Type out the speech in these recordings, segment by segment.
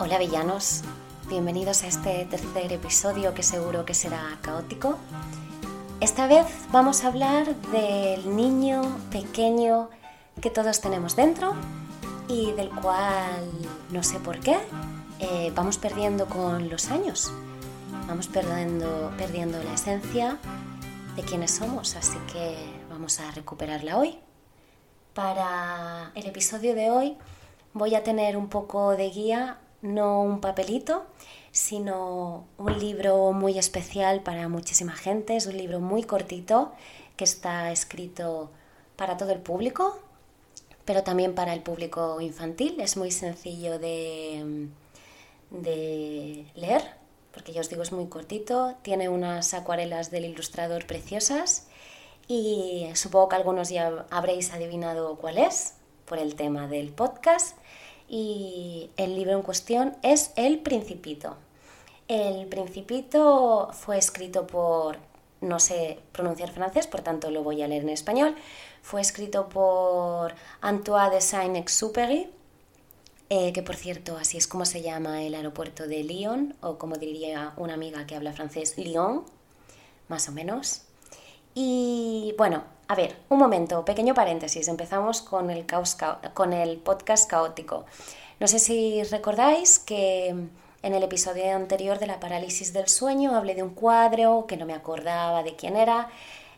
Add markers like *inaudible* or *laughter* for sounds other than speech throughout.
Hola villanos, bienvenidos a este tercer episodio que seguro que será caótico. Esta vez vamos a hablar del niño pequeño que todos tenemos dentro y del cual no sé por qué eh, vamos perdiendo con los años. Vamos perdiendo, perdiendo la esencia de quienes somos, así que vamos a recuperarla hoy. Para el episodio de hoy voy a tener un poco de guía, no un papelito, sino un libro muy especial para muchísima gente. Es un libro muy cortito que está escrito para todo el público, pero también para el público infantil. Es muy sencillo de, de leer, porque ya os digo es muy cortito. Tiene unas acuarelas del ilustrador preciosas y supongo que algunos ya habréis adivinado cuál es por el tema del podcast. Y el libro en cuestión es El Principito. El Principito fue escrito por, no sé pronunciar francés, por tanto lo voy a leer en español. Fue escrito por Antoine de Saint-Exupéry, eh, que por cierto, así es como se llama el aeropuerto de Lyon, o como diría una amiga que habla francés, Lyon, más o menos. Y bueno, a ver, un momento, pequeño paréntesis, empezamos con el, podcast caótico. No sé si recordáis que en el episodio anterior de la parálisis del sueño hablé de un cuadro que no me acordaba de quién era.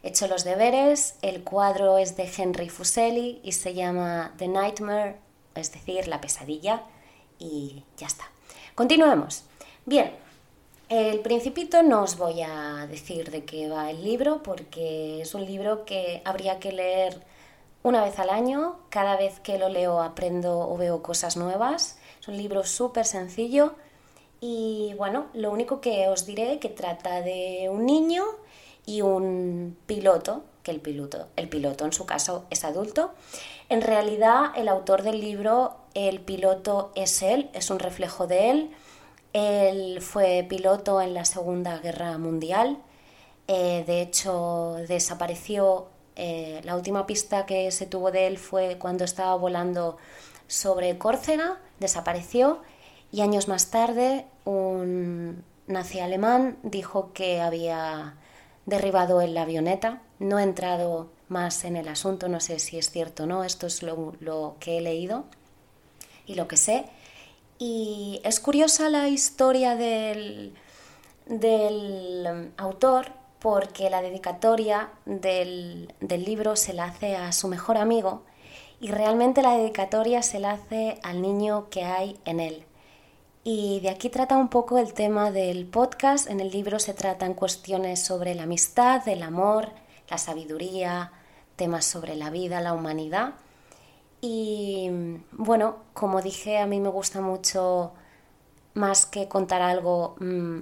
He hecho los deberes, el cuadro es de Henry Fuseli y se llama The Nightmare, es decir, la pesadilla, y ya está. Continuemos. Bien, el Principito no os voy a decir de qué va el libro porque es un libro que habría que leer una vez al año. Cada vez que lo leo aprendo o veo cosas nuevas. Es un libro súper sencillo y bueno, lo único que os diré que trata de un niño y un piloto, que el piloto, el piloto en su caso es adulto. En realidad el autor del libro, el piloto es él, es un reflejo de él él fue piloto en la Segunda Guerra Mundial. Eh, de hecho, desapareció. Eh, la última pista que se tuvo de él fue cuando estaba volando sobre Córcega, desapareció y años más tarde un nazi alemán dijo que había derribado en la avioneta. No he entrado más en el asunto, no sé si es cierto o no, esto es lo que he leído y lo que sé. Y es curiosa la historia del, del autor porque la dedicatoria del, del, libro se la hace a su mejor amigo y realmente la dedicatoria se la hace al niño que hay en él. Y de aquí trata un poco el tema del podcast. En el libro se tratan cuestiones sobre la amistad, el amor, la sabiduría, temas sobre la vida, la humanidad. Y bueno, como dije, a mí me gusta mucho más que contar algo, mm,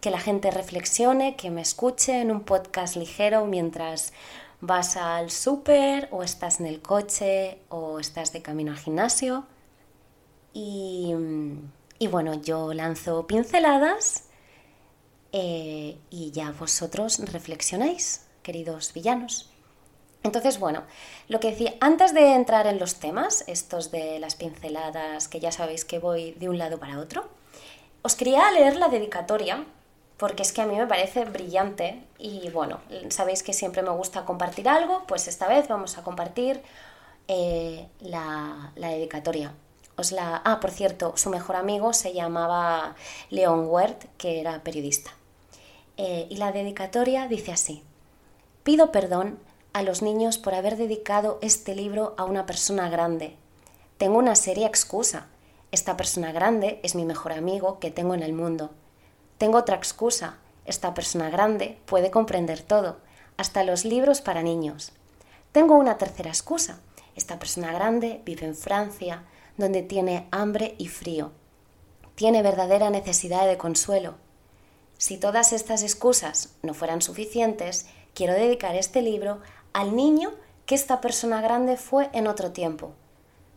que la gente reflexione, que me escuche en un podcast ligero mientras vas al súper o estás en el coche o estás de camino al gimnasio. Y, bueno, yo lanzo pinceladas eh, y ya vosotros reflexionáis, queridos villanos. Entonces, bueno, lo que decía, antes de entrar en los temas, estos de las pinceladas, que ya sabéis que voy de un lado para otro, os quería leer la dedicatoria, porque es que a mí me parece brillante y bueno, sabéis que siempre me gusta compartir algo, pues esta vez vamos a compartir eh, la, dedicatoria. Os la... Ah, por cierto, su mejor amigo se llamaba León Wert, que era periodista. Eh, y la dedicatoria dice así, pido perdón a los niños por haber dedicado este libro a una persona grande. Tengo una seria excusa. Esta persona grande es mi mejor amigo que tengo en el mundo. Tengo otra excusa. Esta persona grande puede comprender todo, hasta los libros para niños. Tengo una tercera excusa. Esta persona grande vive en Francia, donde tiene hambre y frío. Tiene verdadera necesidad de consuelo. Si todas estas excusas no fueran suficientes, quiero dedicar este libro al niño que esta persona grande fue en otro tiempo.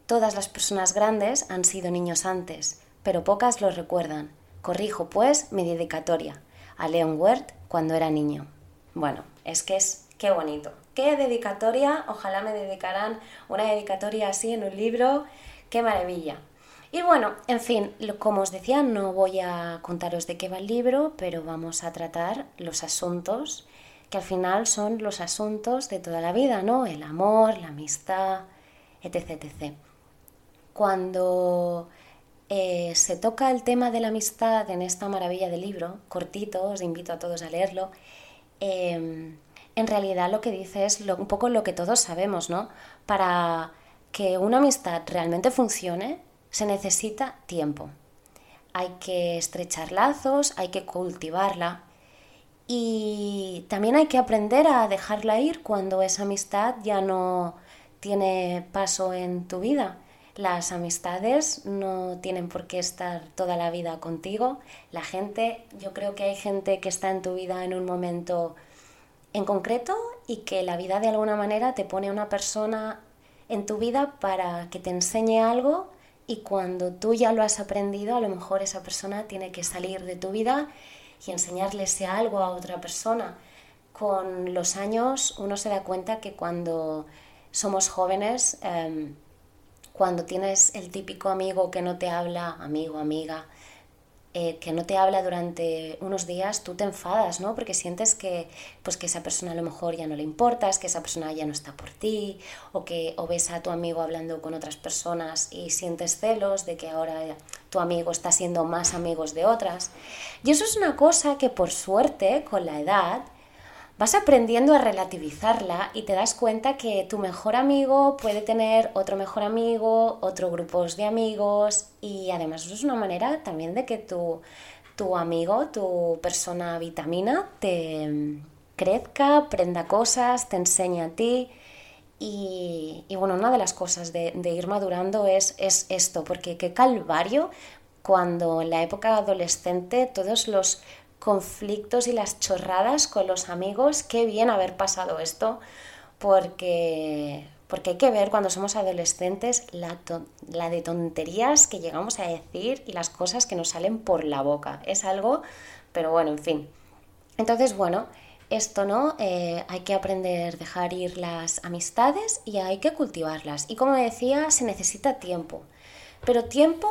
Todas las personas grandes han sido niños antes, pero pocas lo recuerdan. Corrijo, pues, mi dedicatoria a Leon Wert cuando era niño. Bueno, es que es qué bonito. Qué dedicatoria, ojalá me dedicaran una dedicatoria así en un libro, qué maravilla. Y bueno, en fin, como os decía, no voy a contaros de qué va el libro, pero vamos a tratar los asuntos que al final son los asuntos de toda la vida, ¿no? El amor, la amistad, etc. Cuando eh, se toca el tema de la amistad en esta maravilla de libro, cortito, os invito a todos a leerlo, em, en realidad lo que dice es un poco lo que todos sabemos, ¿no? Para que una amistad realmente funcione, se necesita tiempo. Hay que estrechar lazos, hay que cultivarla y también hay que aprender a dejarla ir cuando esa amistad ya no tiene paso en tu vida. Las amistades no tienen por qué estar toda la vida contigo. La gente, yo creo que hay gente que está en tu vida en un momento en concreto y que la vida de alguna manera te pone a una persona en tu vida para que te enseñe algo y cuando tú ya lo has aprendido, a lo mejor esa persona tiene que salir de tu vida y enseñarle algo a otra persona. Con los años uno se da cuenta que cuando somos jóvenes, em, cuando tienes el típico amigo que no te habla, amigo, amiga, eh, que no te habla durante unos días, tú te enfadas, ¿no? Porque sientes que, pues que esa persona a lo mejor ya no le importas, que esa persona ya no está por ti, o que o ves a tu amigo hablando con otras personas y sientes celos de que ahora tu amigo está siendo más amigos de otras. Y eso es una cosa que por suerte, con la edad, vas aprendiendo a relativizarla y te das cuenta que tu mejor amigo puede tener otro mejor amigo, otro grupos de amigos y además eso es una manera también de que tu, tu amigo, tu persona vitamina, te crezca, aprenda cosas, te enseñe a ti. Y, bueno, una de las cosas de, de ir madurando es, es esto, porque qué calvario cuando en la época adolescente todos los conflictos y las chorradas con los amigos, qué bien haber pasado esto, porque, porque hay que ver cuando somos adolescentes la, la de tonterías que llegamos a decir y las cosas que nos salen por la boca. Es algo, pero bueno, en fin. Entonces, bueno, esto no, eh, hay que aprender a dejar ir las amistades y hay que cultivarlas. Y como decía, se necesita tiempo, pero tiempo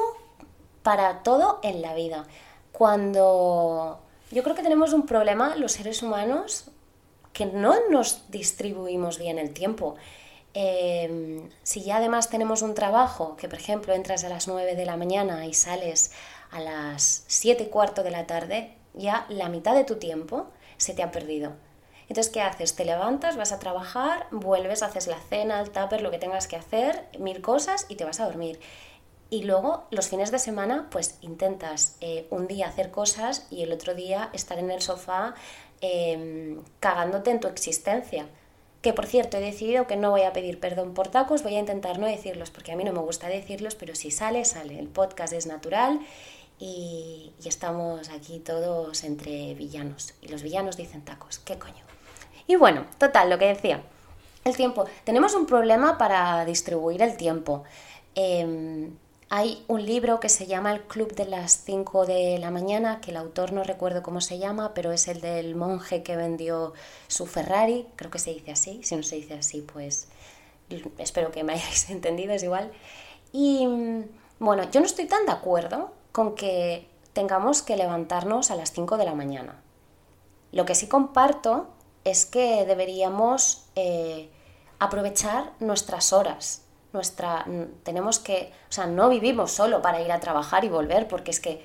para todo en la vida. Cuando yo creo que tenemos un problema los seres humanos que no nos distribuimos bien el tiempo. Em, si ya además tenemos un trabajo, que por ejemplo entras a las 9 de la mañana y sales a las 7 y cuarto de la tarde, ya la mitad de tu tiempo se te ha perdido. Entonces, ¿qué haces? Te levantas, vas a trabajar, vuelves, haces la cena, el tupper, lo que tengas que hacer, mil cosas y te vas a dormir. Y luego los fines de semana pues intentas eh, un día hacer cosas y el otro día estar en el sofá em, cagándote en tu existencia. Que por cierto he decidido que no voy a pedir perdón por tacos, voy a intentar no decirlos porque a mí no me gusta decirlos, pero si sale, sale. El podcast es natural y, estamos aquí todos entre villanos. Y los villanos dicen tacos, ¿qué coño? Y bueno, total, lo que decía. El tiempo. Tenemos un problema para distribuir el tiempo. Eh, hay un libro que se llama El Club de las 5 de la mañana, que el autor no recuerdo cómo se llama, pero es el del monje que vendió su Ferrari, creo que se dice así, si no se dice así, pues espero que me hayáis *laughs* entendido, es igual. Y bueno, yo no estoy tan de acuerdo con que tengamos que levantarnos a las 5 de la mañana. Lo que sí comparto es que deberíamos eh, aprovechar nuestras horas nuestra tenemos que, o sea, no vivimos solo para ir a trabajar y volver, porque es que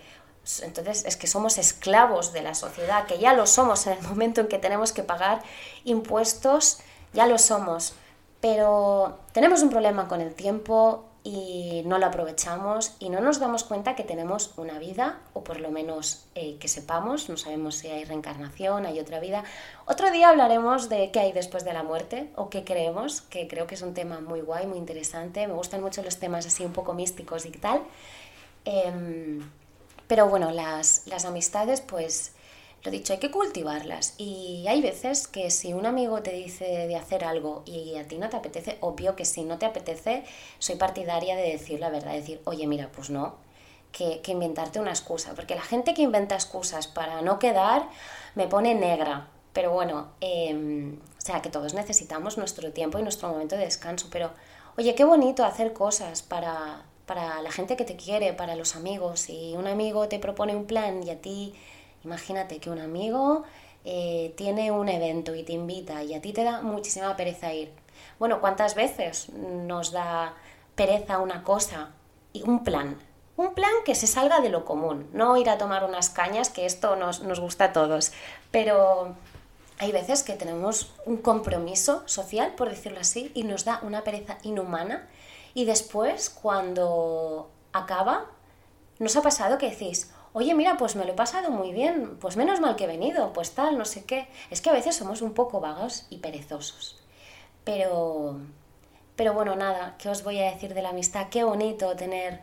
entonces es que somos esclavos de la sociedad, que ya lo somos en el *laughs* momento en que tenemos que pagar impuestos, ya lo somos, pero tenemos un problema con el tiempo, y no lo aprovechamos y no nos damos cuenta que tenemos una vida, o por lo menos eh, que sepamos, no sabemos si hay reencarnación, hay otra vida. Otro día hablaremos de qué hay después de la muerte o qué creemos, que creo que es un tema muy guay, muy interesante. Me gustan mucho los temas así un poco místicos y tal. Em, pero bueno, las, las amistades pues lo dicho, hay que cultivarlas. Y hay veces que si un amigo te dice de hacer algo y a ti no te apetece, obvio que si no te apetece, soy partidaria de decir la verdad, decir, oye, mira, pues no, que, inventarte una excusa. Porque la gente que inventa excusas para no quedar me pone negra. Pero bueno, em, o sea, que todos necesitamos nuestro tiempo y nuestro momento de descanso. Pero, oye, qué bonito hacer cosas para para la gente que te quiere, para los amigos. Si un amigo te propone un plan y a ti, imagínate que un amigo eh, tiene un evento y te invita y a ti te da muchísima pereza ir. Bueno, ¿cuántas veces nos da pereza una cosa y un plan? Un plan que se salga de lo común, no ir a tomar unas cañas, que esto nos, nos gusta a todos, pero hay veces que tenemos un compromiso social, por decirlo así, y nos da una pereza inhumana y después cuando acaba, nos ha pasado que decís, oye, mira, pues me lo he pasado muy bien, pues menos mal que he venido, pues tal, no sé qué. Es que a veces somos un poco vagos y perezosos. Pero, pero bueno, nada, ¿qué os voy a decir de la amistad? Qué bonito tener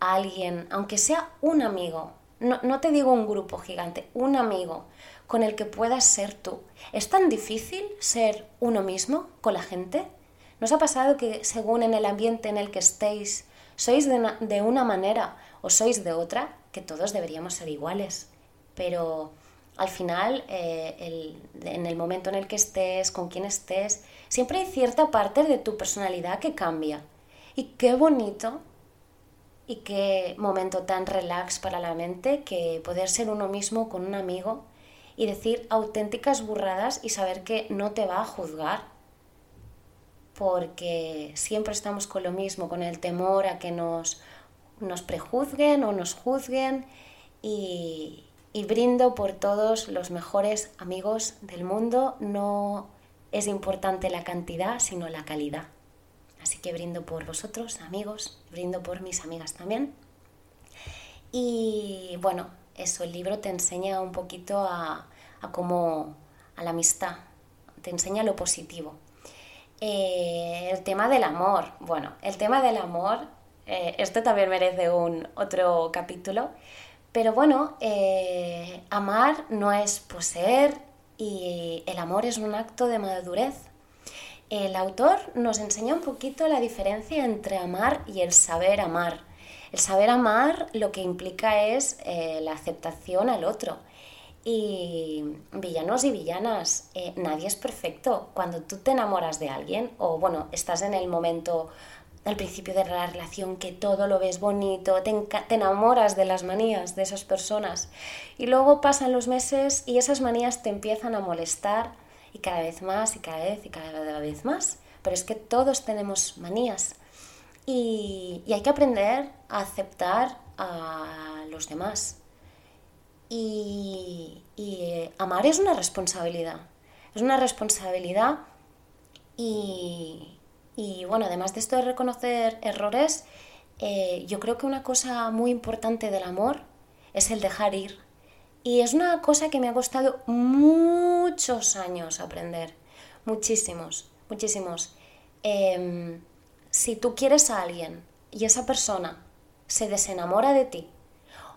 a alguien, aunque sea un amigo, no, no te digo un grupo gigante, un amigo con el que puedas ser tú. ¿Es tan difícil ser uno mismo con la gente? ¿Nos ha pasado que según en el ambiente en el que estéis, sois de una, manera o sois de otra? Que todos deberíamos ser iguales. Pero al final, eh, en el momento en el que estés, con quien estés, siempre hay cierta parte de tu personalidad que cambia. Y qué bonito y qué momento tan relax para la mente que poder ser uno mismo con un amigo y decir auténticas burradas y saber que no te va a juzgar. Porque siempre estamos con lo mismo, con el temor a que nos, nos prejuzguen o nos juzguen y, y brindo por todos los mejores amigos del mundo. No es importante la cantidad, sino la calidad. Así que brindo por vosotros, amigos, brindo por mis amigas también. Y bueno, eso, el libro te enseña un poquito a, a cómo, a la amistad, te enseña lo positivo. Eh, el tema del amor, bueno, el tema del amor, eh, esto también merece un otro capítulo, pero bueno, eh, amar no es poseer y el amor es un acto de madurez. El autor nos enseña un poquito la diferencia entre amar y el saber amar. El saber amar lo que implica es la aceptación al otro, y villanos y villanas, eh, nadie es perfecto. Cuando tú te enamoras de alguien, o bueno, estás en el momento, al principio de la relación, que todo lo ves bonito, te, enamoras de las manías de esas personas, y luego pasan los meses y esas manías te empiezan a molestar, y cada vez más, y cada vez, y cada vez más. Pero es que todos tenemos manías. Y, y hay que aprender a aceptar a los demás y, eh, amar es una responsabilidad. Es una responsabilidad y, bueno, además de esto de reconocer errores, eh, yo creo que una cosa muy importante del amor es el dejar ir. Y es una cosa que me ha costado muchos años aprender. Muchísimos, muchísimos. Em, si tú quieres a alguien y esa persona se desenamora de ti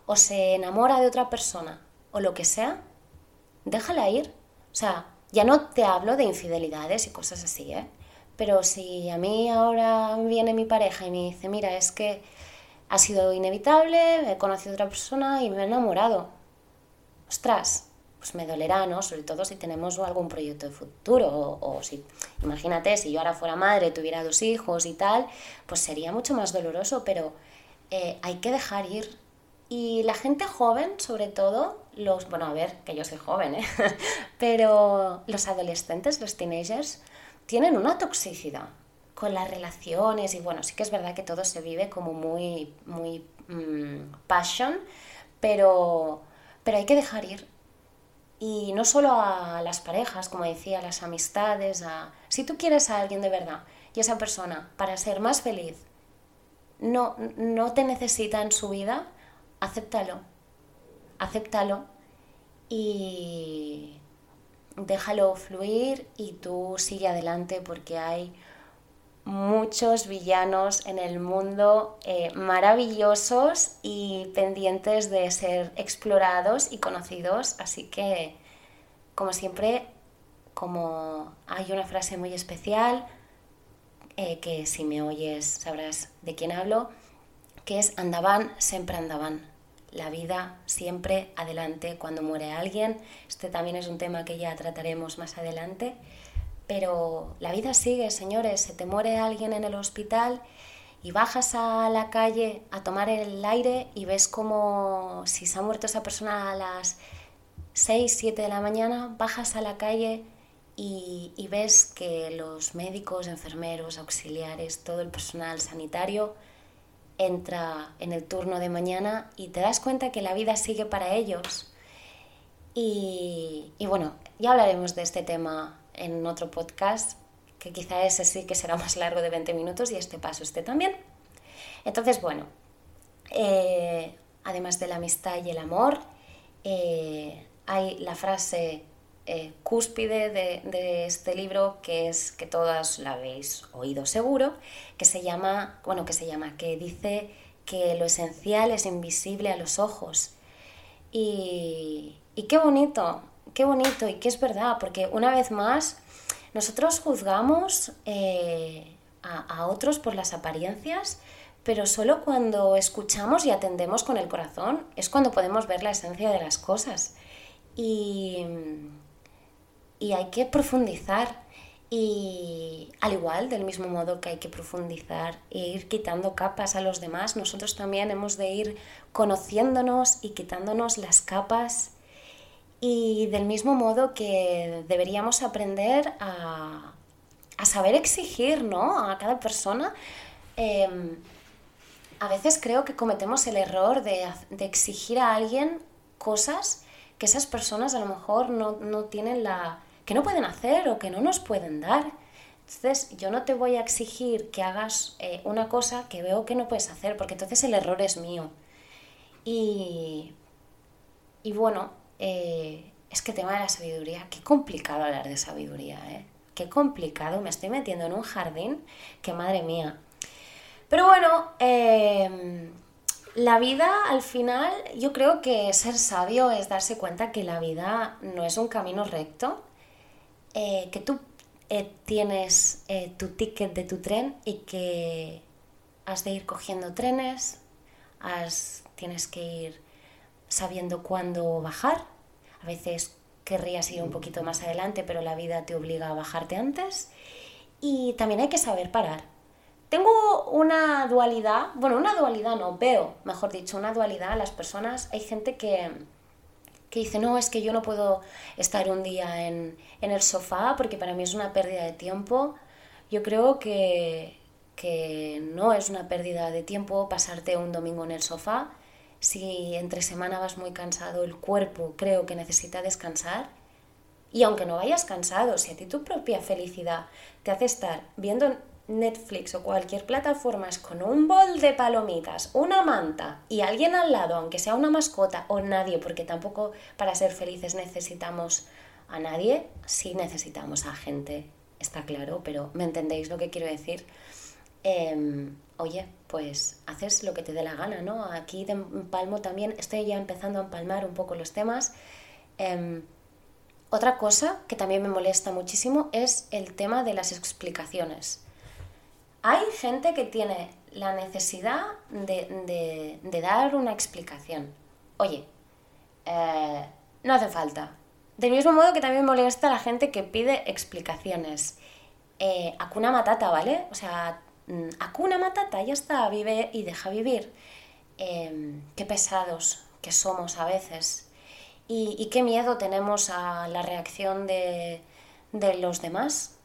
o se enamora de otra persona o lo que sea, déjala ir. O sea, ya no te hablo de infidelidades y cosas así, ¿eh? Pero si a mí ahora viene mi pareja y me dice, mira, es que ha sido inevitable, he conocido a otra persona y me he enamorado. Ostras, pues me dolerá, ¿no? Sobre todo si tenemos algún proyecto de futuro o, o, si, imagínate, si yo ahora fuera madre, tuviera dos hijos y tal, pues sería mucho más doloroso, pero eh, hay que dejar ir y la gente joven, sobre todo, los, bueno, a ver, que yo soy joven, ¿eh? *laughs* pero los adolescentes, los teenagers, tienen una toxicidad con las relaciones y bueno, sí que es verdad que todo se vive como muy, muy mm, passion, pero, pero hay que dejar ir. Y no solo a las parejas, como decía, a las amistades, a... Si tú quieres a alguien de verdad y esa persona para ser más feliz no, no te necesita en su vida, acéptalo, acéptalo y déjalo fluir y tú sigue adelante porque hay muchos villanos en el mundo eh, maravillosos y pendientes de ser explorados y conocidos. Así que, como siempre, como hay una frase muy especial, eh, que si me oyes sabrás de quién hablo, que es andaban, siempre andaban. La vida siempre adelante cuando muere alguien. Este también es un tema que ya trataremos más adelante. Pero la vida sigue, señores. Se te muere alguien en el hospital y bajas a la calle a tomar el aire y ves como si se ha muerto esa persona a las 6, 7 de la mañana, bajas a la calle y, y ves que los médicos, enfermeros, auxiliares, todo el personal sanitario entra en el turno de mañana y te das cuenta que la vida sigue para ellos. Y, y bueno, ya hablaremos de este tema en otro podcast, que quizá ese sí que será más largo de 20 minutos y este paso este también. Entonces, bueno, eh, además de la amistad y el amor, eh, hay la frase eh, cúspide de, este libro que es que todas la habéis oído seguro, que se llama, bueno, que se llama, que dice que lo esencial es invisible a los ojos. Y, qué bonito, qué bonito y qué es verdad, porque una vez más nosotros juzgamos eh, a, a otros por las apariencias, pero solo cuando escuchamos y atendemos con el corazón es cuando podemos ver la esencia de las cosas. Y, y hay que profundizar. Y al igual, del mismo modo que hay que profundizar e ir quitando capas a los demás, nosotros también hemos de ir conociéndonos y quitándonos las capas y del mismo modo que deberíamos aprender a, saber exigir ¿no? a cada persona, em, a veces creo que cometemos el error de, exigir a alguien cosas que esas personas a lo mejor no, tienen la... que no pueden hacer o que no nos pueden dar. Entonces yo no te voy a exigir que hagas eh, una cosa que veo que no puedes hacer, porque entonces el error es mío. Y, y bueno, eh, es que tema de la sabiduría, qué complicado hablar de sabiduría, ¿eh? Qué complicado, me estoy metiendo en un jardín que madre mía. Pero bueno, em, la vida al final, yo creo que ser sabio es darse cuenta que la vida no es un camino recto, eh, que tú eh, tienes tu ticket de tu tren y que has de ir cogiendo trenes, tienes que ir sabiendo cuándo bajar. A veces querrías ir un poquito más adelante, pero la vida te obliga a bajarte antes. Y también hay que saber parar. Tengo una dualidad, bueno, una dualidad no, veo, mejor dicho, una dualidad. Las personas, hay gente que, que dice, no, es que yo no puedo estar un día en, en el sofá porque para mí es una pérdida de tiempo. Yo creo que, que no es una pérdida de tiempo pasarte un domingo en el sofá si entre semana vas muy cansado, el cuerpo creo que necesita descansar. Y aunque no vayas cansado, si a ti tu propia felicidad te hace estar viendo Netflix o cualquier plataforma con un bol de palomitas, una manta y alguien al lado, aunque sea una mascota o nadie, porque tampoco para ser felices necesitamos a nadie, sí necesitamos a gente, está claro, pero ¿me entendéis lo que quiero decir? Em, oye, pues haces lo que te dé la gana, ¿no? Aquí de empalmo también, estoy ya empezando a empalmar un poco los temas. Em, otra cosa que también me molesta muchísimo es el tema de las explicaciones. Hay gente que tiene la necesidad de, dar una explicación. Oye, eh, no hace falta. Del mismo modo que también molesta la gente que pide explicaciones. Eh, acuna matata, ¿vale? O sea, Mm, Acuna Matata, ya está, vive y deja vivir. Em, qué pesados que somos a veces y, qué miedo tenemos a la reacción de, los demás.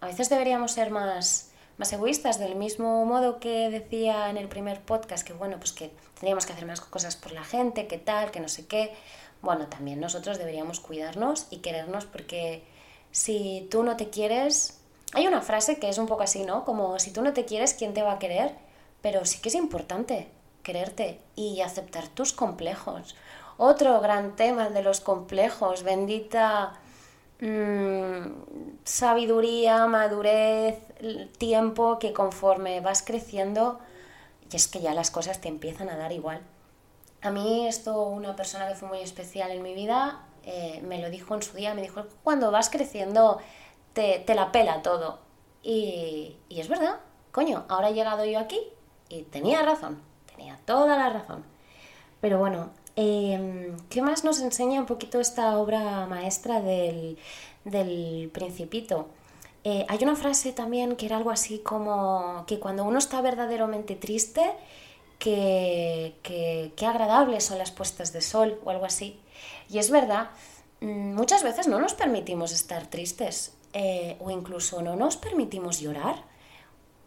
A veces deberíamos ser más, más egoístas, del mismo modo que decía en el primer podcast, que bueno, pues que tendríamos que hacer más cosas por la gente, que tal, que no sé qué. Bueno, también nosotros deberíamos cuidarnos y querernos porque si tú no te quieres, hay una frase que es un poco así, ¿no? Como si tú no te quieres, ¿quién te va a querer? Pero sí que es importante quererte y aceptar tus complejos. Otro gran tema de los complejos, bendita mm, sabiduría, madurez, tiempo que conforme vas creciendo, y es que ya las cosas te empiezan a dar igual. A mí esto, una persona que fue muy especial en mi vida, eh, me lo dijo en su día, me dijo, cuando vas creciendo te, la pela todo. Y, es verdad, coño, ahora he llegado yo aquí y tenía razón, tenía toda la razón. Pero bueno, em, ¿qué más nos enseña un poquito esta obra maestra del, del Principito? Eh, hay una frase también que era algo así como que cuando uno está verdaderamente triste, que, que, agradables son las puestas de sol o algo así. Y es verdad, mm, muchas veces no nos permitimos estar tristes eh, o incluso no nos permitimos llorar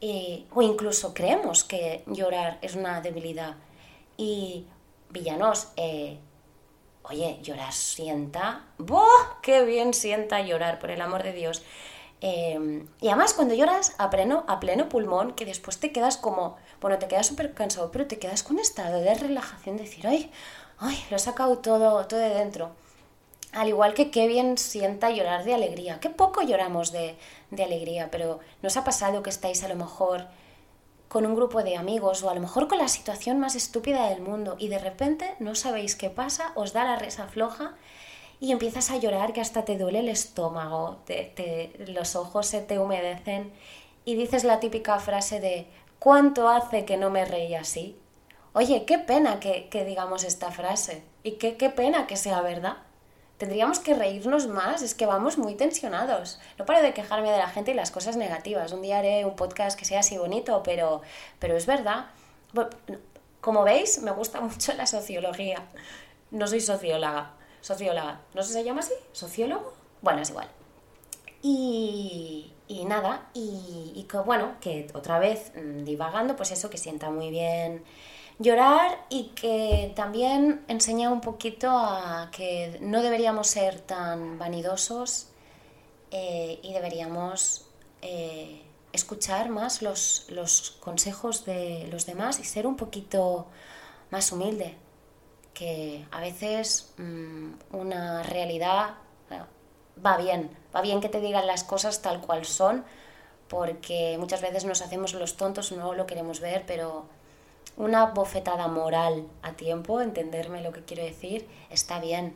eh, o incluso creemos que llorar es una debilidad. Y Villanos, oye, llorar sienta, ¡boh! ¡Qué bien sienta llorar, por el amor de Dios! Em, y además cuando lloras a pleno, a pleno pulmón, que después te quedas como, bueno, te quedas súper cansado, pero te quedas con un estado de relajación, de decir, ay, ay, lo he sacado todo, todo de dentro. Al igual que qué bien sienta llorar de alegría. Qué poco lloramos de, de alegría, pero ¿nos ha pasado que estáis a lo mejor con un grupo de amigos o a lo mejor con la situación más estúpida del mundo y de repente no sabéis qué pasa, os da la resa floja y empiezas a llorar que hasta te duele el estómago, te, los ojos se te humedecen y dices la típica frase de ¿cuánto hace que no me reí así? Oye, qué pena que, digamos esta frase y qué, qué pena que sea verdad. Tendríamos que reírnos más, es que vamos muy tensionados. No paro de quejarme de la gente y las cosas negativas. Un día haré un podcast que sea así bonito, pero, pero es verdad. Como veis, me gusta *laughs* mucho la sociología. No soy socióloga, socióloga, no se llama así, sociólogo, bueno, es igual. Y, y nada, y, que bueno, que otra vez mm, divagando, pues eso, que sienta muy bien llorar y que también enseña un poquito a que no deberíamos ser tan vanidosos eh, y deberíamos eh, escuchar más los, los consejos de los demás y ser un poquito más humilde que a veces mm, una realidad va bien, va bien que te digan las cosas tal cual son, porque muchas veces nos hacemos los tontos, no lo queremos ver, pero una bofetada moral a tiempo, entenderme lo que quiero decir, está bien.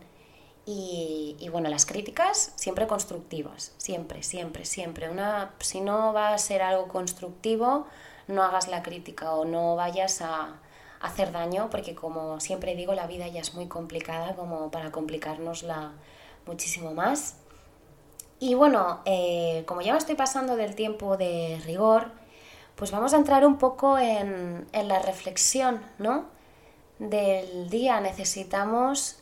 Y, bueno, las críticas siempre constructivas, siempre, siempre, siempre. Una, si no va a ser algo constructivo, no hagas la crítica o no vayas a, hacer daño, porque como siempre digo, la vida ya es muy complicada como para complicárnosla muchísimo más. Y bueno, eh, como ya me estoy pasando del tiempo de rigor, pues vamos a entrar un poco en, en la reflexión, ¿no? Del día necesitamos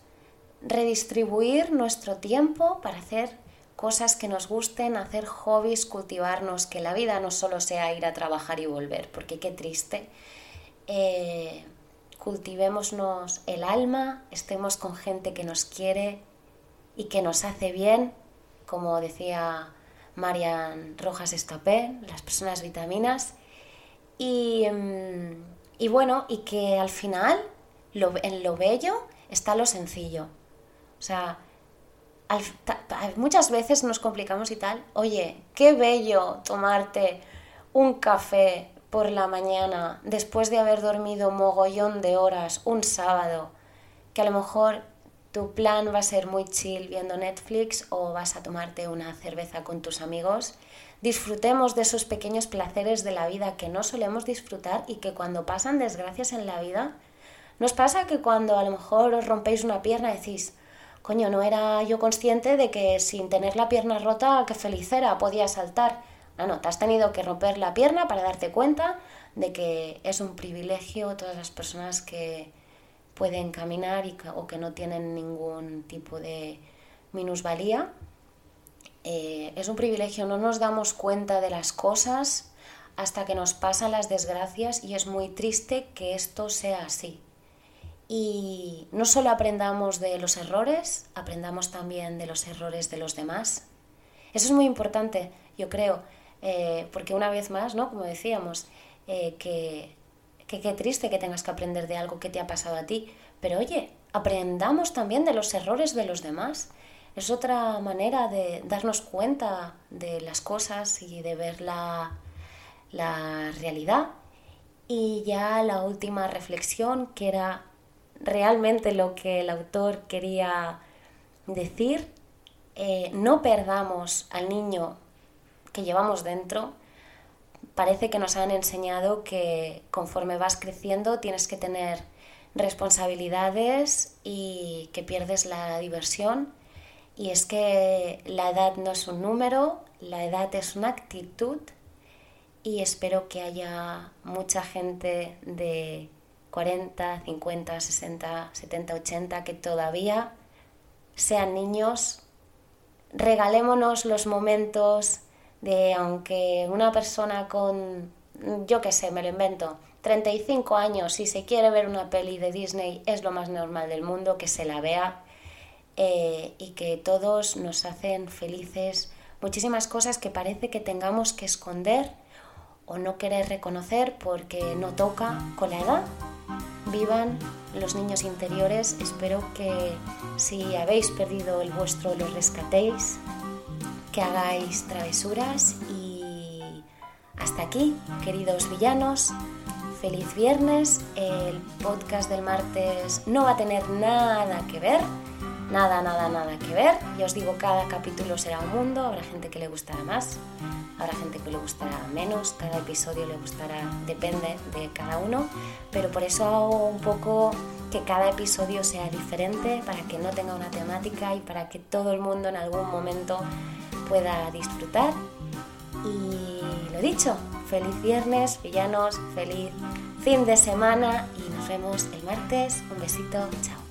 redistribuir nuestro tiempo para hacer cosas que nos gusten, hacer hobbies, cultivarnos, que la vida no solo sea ir a trabajar y volver, porque qué triste. Eh, cultivémonos el alma, estemos con gente que nos quiere y que nos hace bien, como decía Marian Rojas Estapé, las personas vitaminas. Y, mm, bueno, y que al final en lo bello está lo sencillo. O sea, muchas veces nos complicamos y tal. Oye, qué bello tomarte un café por la mañana, después de haber dormido mogollón de horas un sábado, que a lo mejor tu plan va a ser muy chill viendo Netflix o vas a tomarte una cerveza con tus amigos, disfrutemos de esos pequeños placeres de la vida que no solemos disfrutar y que cuando pasan desgracias en la vida, nos pasa que cuando a lo mejor os rompéis una pierna decís, coño, no era yo consciente de que sin tener la pierna rota, que feliz era, podía saltar no, no, te has tenido que romper la pierna para darte cuenta de que es un privilegio todas las personas que pueden caminar y o que no tienen ningún tipo de minusvalía. Eh, es un privilegio, no nos damos cuenta de las cosas hasta que nos pasan las desgracias y es muy triste que esto sea así. Y no solo aprendamos de los errores, aprendamos también de los errores de los demás. Eso es muy importante, yo creo. Eh, porque una vez más, ¿no? Como decíamos, eh, que qué triste que tengas que aprender de algo que te ha pasado a ti, pero oye, aprendamos también de los errores de los demás. Es otra manera de darnos cuenta de las cosas y de ver la, la realidad. Y ya la última reflexión, que era realmente lo que el autor quería decir, eh, no perdamos al niño que llevamos dentro, parece que nos han enseñado que conforme vas creciendo tienes que tener responsabilidades y que pierdes la diversión. Y es que la edad no es un número, la edad es una actitud y espero que haya mucha gente de 40, 50, 60, 70, 80 que todavía sean niños. Regalémonos los momentos de aunque una persona con, yo qué sé, me lo invento, 35 años, si se quiere ver una peli de Disney, es lo más normal del mundo, que se la vea eh, y que todos nos hacen felices. Muchísimas cosas que parece que tengamos que esconder o no querer reconocer porque no toca con la edad. Vivan los niños interiores. Espero que si habéis perdido el vuestro lo rescatéis, que hagáis travesuras y hasta aquí, queridos villanos. Feliz viernes. El podcast del martes no va a tener nada que ver. Nada, nada, nada que ver. Ya os digo, cada capítulo será un mundo. Habrá gente que le gustará más, habrá gente que le gustará menos. Cada episodio le gustará, depende de cada uno. Pero por eso hago un poco que cada episodio sea diferente para que no tenga una temática y para que todo el mundo en algún momento pueda disfrutar. Y lo dicho, feliz viernes, villanos, feliz fin de semana y nos vemos el martes. Un besito, chao.